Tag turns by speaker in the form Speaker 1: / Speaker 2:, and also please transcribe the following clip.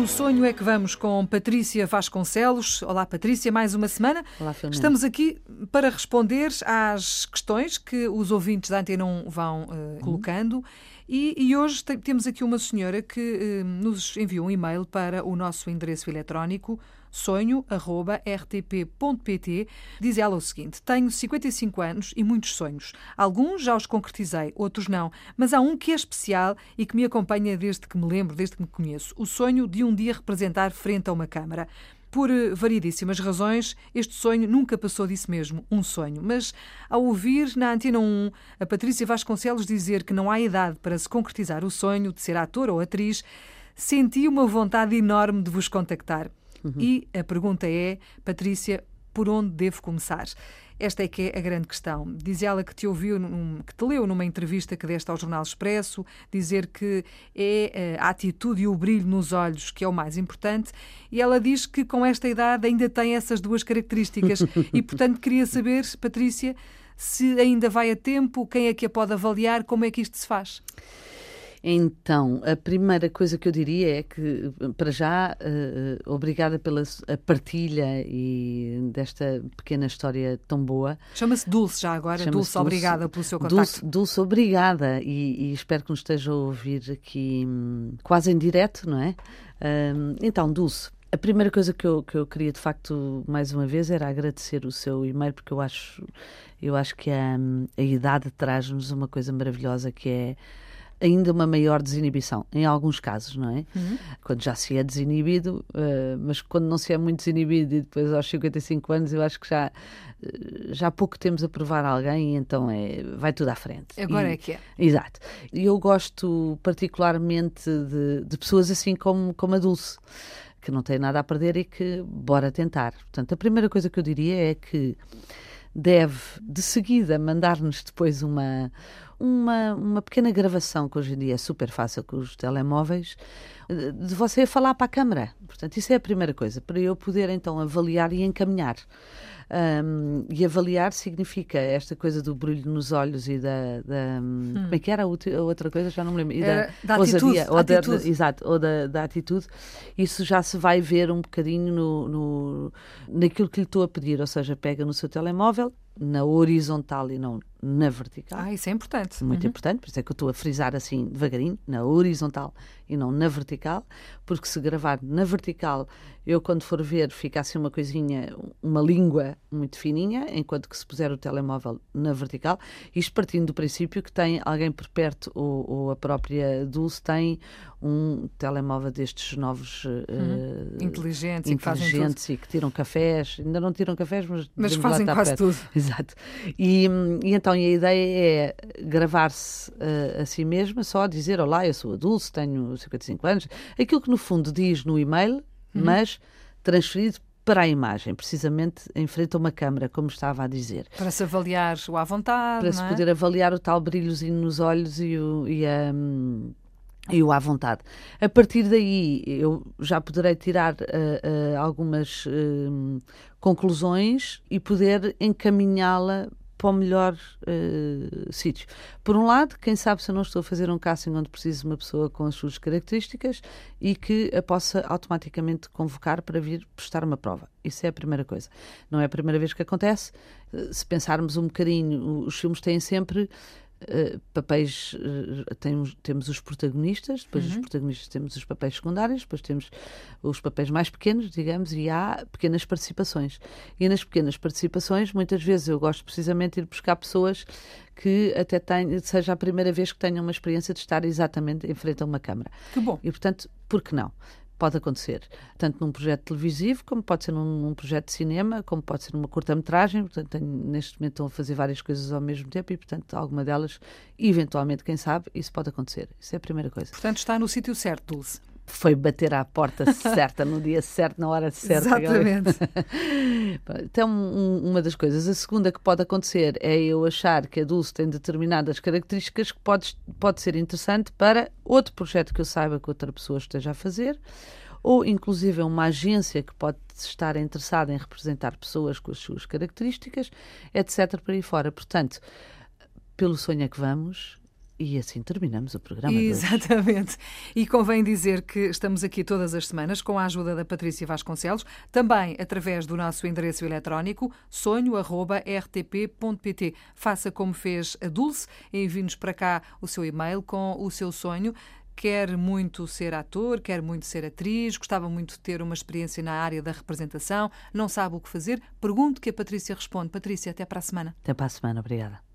Speaker 1: do Sonho é que vamos com Patrícia Vasconcelos. Olá, Patrícia, mais uma semana.
Speaker 2: Olá, Filomena.
Speaker 1: Estamos aqui para responder às questões que os ouvintes da Antena 1 vão uh, colocando. E, e, hoje temos aqui uma senhora que uh, nos enviou um e-mail para o nosso endereço eletrónico sonho.rtp.pt. Diz ela o seguinte: Tenho 55 anos e muitos sonhos. Alguns já os concretizei, outros não, mas há um que é especial e que me acompanha desde que me lembro, desde que me conheço: o sonho de um dia representar frente a uma câmara. Por eh, variedíssimas razões, este sonho nunca passou disso mesmo, um sonho. Mas ao ouvir na Antena 1 a Patrícia Vasconcelos dizer que não há idade para se concretizar o sonho de ser ator ou atriz, senti uma vontade enorme de vos contactar. Uhum. E a pergunta é, Patrícia, por onde devo começar? Esta é que é a grande questão. Diz ela que te ouviu, num, que te leu numa entrevista que deste ao Jornal Expresso, dizer que é eh, a atitude e o brilho nos olhos que é o mais importante, e ela diz que com esta idade ainda tem essas duas características. e, portanto, queria saber, Patrícia, se ainda vai a tempo, quem é que a pode avaliar, como é que isto se faz?
Speaker 2: Então, a primeira coisa que eu diria é que, para já, uh, obrigada pela partilha e desta pequena história tão boa.
Speaker 1: Chama-se Dulce já agora. Dulce, Dulce, obrigada pelo seu contacto.
Speaker 2: Dulce, Dulce obrigada e, e, espero que nos esteja a ouvir aqui hum, quase em direto, não é? Uh, então, Dulce, a primeira coisa que eu, que eu queria, de facto, mais uma vez, era agradecer o seu e-mail, porque eu acho, eu acho que a, hum, a idade traz-nos uma coisa maravilhosa que é ainda uma maior desinibição, em alguns casos, não é? Uhum. Quando já se é desinibido, uh, mas quando não se é muito desinibido e depois aos 55 anos, eu acho que já, eh, já há pouco temos a provar alguém e então é, vai tudo à frente.
Speaker 1: Agora
Speaker 2: e,
Speaker 1: é que é.
Speaker 2: Exato. E eu gosto particularmente de, de pessoas assim como, como a Dulce que não tem nada a perder e que bora tentar. Portanto, a primeira coisa que eu diria é que deve de seguida mandar-nos depois uma, uma, uma pequena gravação, que hoje em dia é super fácil com os telemóveis, de você falar para a câmara. Portanto, isso é a primeira coisa, para eu poder então avaliar e encaminhar. Um, e avaliar significa esta coisa do brilho nos olhos e da. da hum. Como é que era a, outra coisa? Já não me lembro. E
Speaker 1: da, da ousadia, atitude,
Speaker 2: ou da, atitude. exato, ou da, da, atitude. Isso já se vai ver um bocadinho no, no, naquilo que lhe estou a pedir. Ou seja, pega no seu telemóvel, na horizontal e não na vertical.
Speaker 1: Ah, isso é importante.
Speaker 2: Muito uhum. importante, por isso é que eu estou a frisar assim devagarinho, na horizontal e não na vertical, porque se gravar na vertical, eu quando for ver, fica assim uma coisinha, uma língua muito fininha, enquanto que se puser o telemóvel na vertical, isto partindo do princípio que tem alguém por perto, ou, ou a própria Dulce tem um telemóvel destes novos
Speaker 1: uhum. uh, inteligentes,
Speaker 2: inteligentes e, que e, que tiram cafés, ainda não tiram cafés, mas,
Speaker 1: mas fazem quase perto. tudo.
Speaker 2: Exato. E, e então a ideia é gravar-se uh, a si mesma, só dizer: Olá, eu sou adulto, tenho 55 anos. Aquilo que no fundo diz no e-mail, uhum. mas transferido para a imagem, precisamente em frente a uma câmara, como estava a dizer.
Speaker 1: Para se avaliar o à vontade.
Speaker 2: Para se
Speaker 1: é?
Speaker 2: poder avaliar o tal brilhozinho nos olhos e, o, e a. e o à vontade. A partir daí, eu já poderei tirar uh, uh, algumas uh, conclusões e poder encaminhá-la para o melhor uh, sítio. Por um lado, quem sabe se eu não estou a fazer um casting onde preciso de uma pessoa com as suas características e que a possa automaticamente convocar para vir prestar uma prova. Isso é a primeira coisa. Não é a primeira vez que acontece. Uh, se pensarmos um bocadinho, os filmes têm sempre Uh, papéis uh, temos, temos os protagonistas, depois uhum. dos protagonistas temos os papéis secundários, depois temos os papéis mais pequenos, digamos, e há pequenas participações. E nas pequenas participações, muitas vezes eu gosto precisamente de ir buscar pessoas que até tenham, seja a primeira vez que tenham uma experiência de estar exatamente em frente a uma câmara.
Speaker 1: Que bom.
Speaker 2: E portanto, por que não? Pode acontecer, tanto num projeto televisivo, como pode ser num, num projeto de cinema, como pode ser numa curta-metragem. Portanto, tenho, neste momento estão a fazer várias coisas ao mesmo tempo e, portanto, alguma delas, eventualmente, quem sabe, isso pode acontecer. Isso é a primeira coisa.
Speaker 1: Portanto, está no sítio certo, Dulce
Speaker 2: foi bater à porta certa, no dia certo, na hora certa.
Speaker 1: Exatamente.
Speaker 2: então, um, uma das coisas. A segunda que pode acontecer é eu achar que a Dulce tem determinadas características que pode, pode ser interessante para outro projeto que eu saiba que outra pessoa esteja a fazer, ou inclusive uma agência que pode estar interessada em representar pessoas com as suas características, etc. por aí fora. Portanto, pelo sonho é que vamos, E assim terminamos o programa.
Speaker 1: Exatamente. E convém dizer que estamos aqui todas as semanas com a ajuda da Patrícia Vasconcelos, também através do nosso endereço eletrónico sonho.rtp.pt. Faça como fez a Dulce, envie-nos para cá o seu e-mail com o seu sonho quer muito ser ator, quer muito ser atriz, gostava muito de ter uma experiência na área da representação, não sabe o que fazer, pergunte que a Patrícia responde. Patrícia, até para a semana.
Speaker 2: Até para a semana, obrigada.